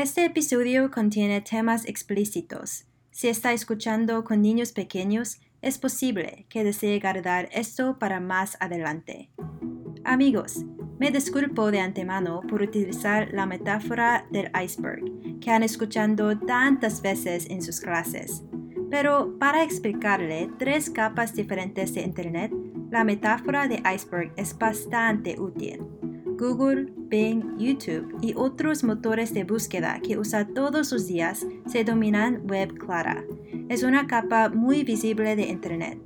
Este episodio contiene temas explícitos. Si está escuchando con niños pequeños, es posible que desee guardar esto para más adelante. Amigos, me disculpo de antemano por utilizar la metáfora del iceberg que han escuchado tantas veces en sus clases. Pero para explicarle tres capas diferentes de Internet, la metáfora de iceberg es bastante útil. Google, Bing, YouTube y otros motores de búsqueda que usa todos los días se dominan web clara. Es una capa muy visible de Internet.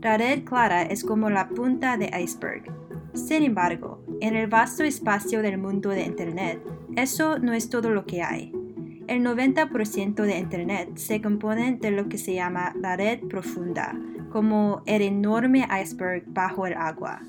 La red clara es como la punta de iceberg. Sin embargo, en el vasto espacio del mundo de Internet, eso no es todo lo que hay. El 90% de Internet se compone de lo que se llama la red profunda, como el enorme iceberg bajo el agua.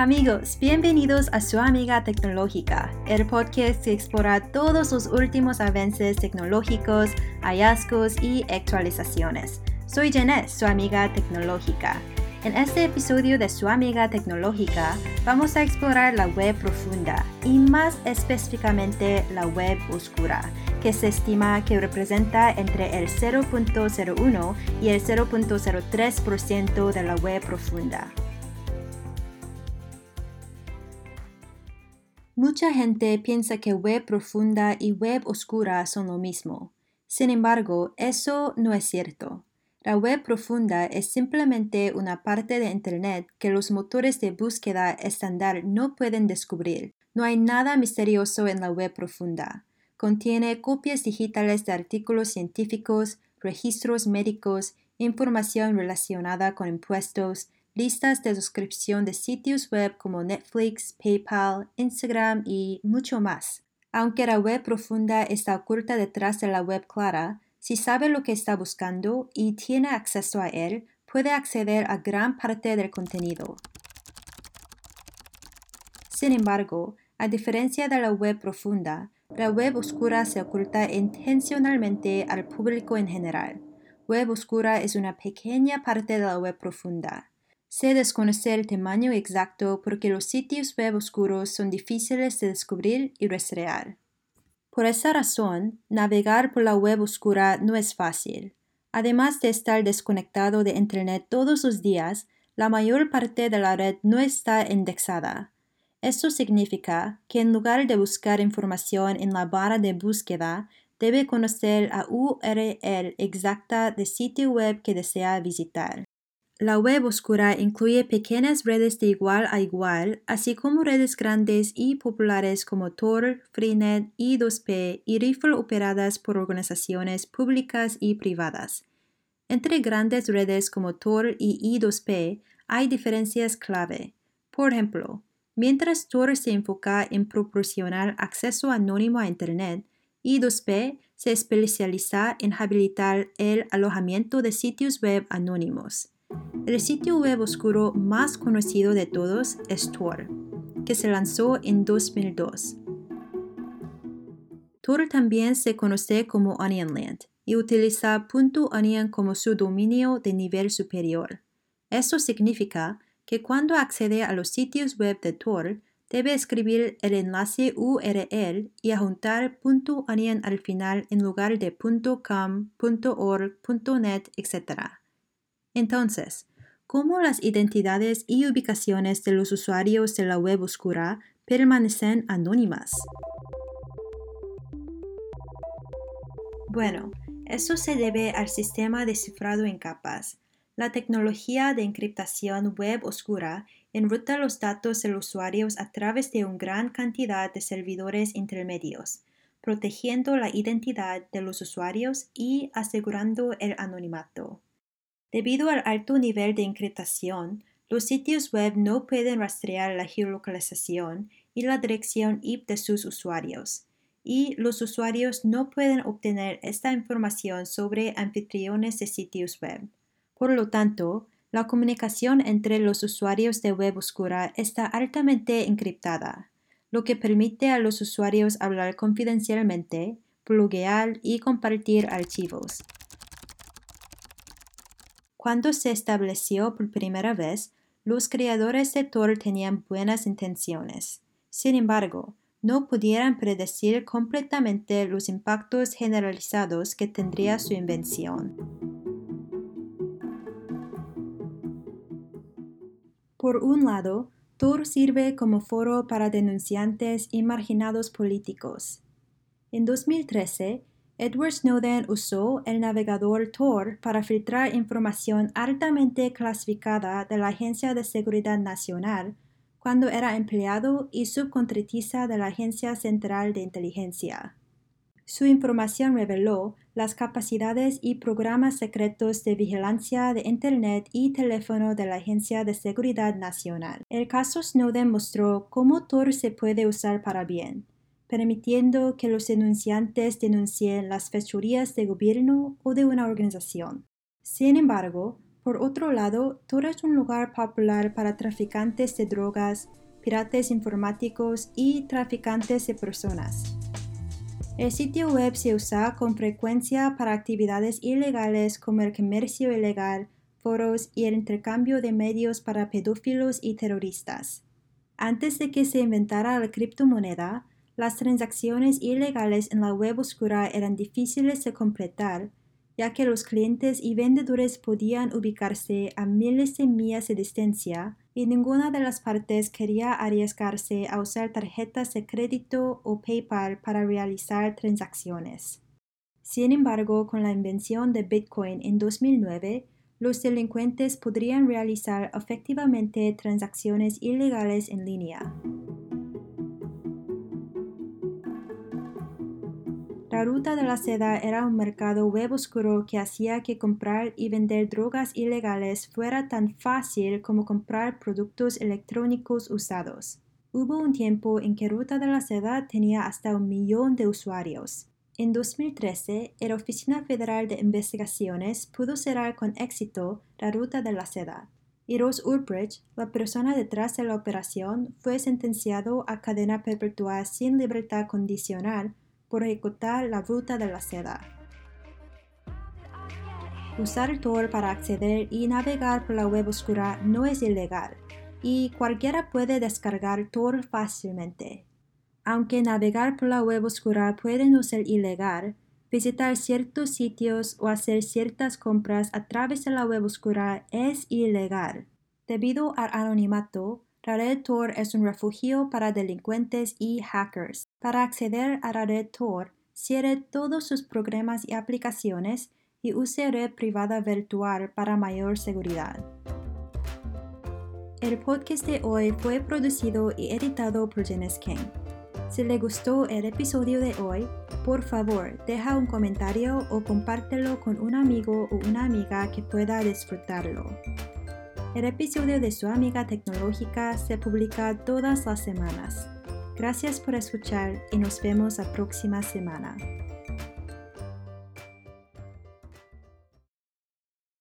Amigos, bienvenidos a su amiga tecnológica, el podcast que explora todos los últimos avances tecnológicos, hallazgos y actualizaciones. Soy Jeanette, su amiga tecnológica. En este episodio de Su Amiga Tecnológica vamos a explorar la web profunda y más específicamente la web oscura, que se estima que representa entre el 0.01 y el 0.03% de la web profunda. Mucha gente piensa que web profunda y web oscura son lo mismo. Sin embargo, eso no es cierto. La web profunda es simplemente una parte de Internet que los motores de búsqueda estándar no pueden descubrir. No hay nada misterioso en la web profunda. Contiene copias digitales de artículos científicos, registros médicos, información relacionada con impuestos, listas de suscripción de sitios web como Netflix, PayPal, Instagram y mucho más. Aunque la web profunda está oculta detrás de la web clara, si sabe lo que está buscando y tiene acceso a él, puede acceder a gran parte del contenido. Sin embargo, a diferencia de la web profunda, la web oscura se oculta intencionalmente al público en general. Web oscura es una pequeña parte de la web profunda. Se desconoce el tamaño exacto porque los sitios web oscuros son difíciles de descubrir y rastrear. Por esa razón, navegar por la web oscura no es fácil. Además de estar desconectado de Internet todos los días, la mayor parte de la red no está indexada. Esto significa que en lugar de buscar información en la barra de búsqueda, debe conocer la URL exacta del sitio web que desea visitar. La web oscura incluye pequeñas redes de igual a igual, así como redes grandes y populares como Tor, Freenet, I2P y Riffle operadas por organizaciones públicas y privadas. Entre grandes redes como Tor y I2P hay diferencias clave. Por ejemplo, mientras Tor se enfoca en proporcionar acceso anónimo a Internet, I2P se especializa en habilitar el alojamiento de sitios web anónimos. El sitio web oscuro más conocido de todos es Tor, que se lanzó en 2002. Tor también se conoce como Onionland y utiliza .onion como su dominio de nivel superior. Esto significa que cuando accede a los sitios web de Tor, debe escribir el enlace URL y adjuntar .onion al final en lugar de .com, .org, .net, etc. Entonces, ¿cómo las identidades y ubicaciones de los usuarios de la web oscura permanecen anónimas? Bueno, eso se debe al sistema de cifrado en capas. La tecnología de encriptación web oscura enruta los datos de los usuarios a través de una gran cantidad de servidores intermedios, protegiendo la identidad de los usuarios y asegurando el anonimato. Debido al alto nivel de encriptación, los sitios web no pueden rastrear la geolocalización y la dirección IP de sus usuarios, y los usuarios no pueden obtener esta información sobre anfitriones de sitios web. Por lo tanto, la comunicación entre los usuarios de web oscura está altamente encriptada, lo que permite a los usuarios hablar confidencialmente, pluguear y compartir archivos. Cuando se estableció por primera vez, los creadores de Tor tenían buenas intenciones. Sin embargo, no pudieran predecir completamente los impactos generalizados que tendría su invención. Por un lado, Tor sirve como foro para denunciantes y marginados políticos. En 2013, Edward Snowden usó el navegador Tor para filtrar información altamente clasificada de la Agencia de Seguridad Nacional cuando era empleado y subcontratista de la Agencia Central de Inteligencia. Su información reveló las capacidades y programas secretos de vigilancia de Internet y teléfono de la Agencia de Seguridad Nacional. El caso Snowden mostró cómo Tor se puede usar para bien, permitiendo que los denunciantes denuncien las fechorías de gobierno o de una organización. Sin embargo, por otro lado, Tor es un lugar popular para traficantes de drogas, piratas informáticos y traficantes de personas. El sitio web se usa con frecuencia para actividades ilegales como el comercio ilegal, foros y el intercambio de medios para pedófilos y terroristas. Antes de que se inventara la criptomoneda, las transacciones ilegales en la web oscura eran difíciles de completar ya que los clientes y vendedores podían ubicarse a miles de millas de distancia y ninguna de las partes quería arriesgarse a usar tarjetas de crédito o PayPal para realizar transacciones. Sin embargo, con la invención de Bitcoin en 2009, los delincuentes podrían realizar efectivamente transacciones ilegales en línea. La ruta de la seda era un mercado web oscuro que hacía que comprar y vender drogas ilegales fuera tan fácil como comprar productos electrónicos usados. Hubo un tiempo en que Ruta de la Seda tenía hasta un millón de usuarios. En 2013, la Oficina Federal de Investigaciones pudo cerrar con éxito la Ruta de la Seda. Y Ross Ulbricht, la persona detrás de la operación, fue sentenciado a cadena perpetua sin libertad condicional por ejecutar la ruta de la seda. Usar Tor para acceder y navegar por la web oscura no es ilegal, y cualquiera puede descargar Tor fácilmente. Aunque navegar por la web oscura puede no ser ilegal, visitar ciertos sitios o hacer ciertas compras a través de la web oscura es ilegal. Debido al anonimato, la red Tor es un refugio para delincuentes y hackers. Para acceder a la red Tor, cierre todos sus programas y aplicaciones y use red privada virtual para mayor seguridad. El podcast de hoy fue producido y editado por Janice King. Si le gustó el episodio de hoy, por favor deja un comentario o compártelo con un amigo o una amiga que pueda disfrutarlo. El episodio de su amiga tecnológica se publica todas las semanas. Gracias por escuchar y nos vemos la próxima semana.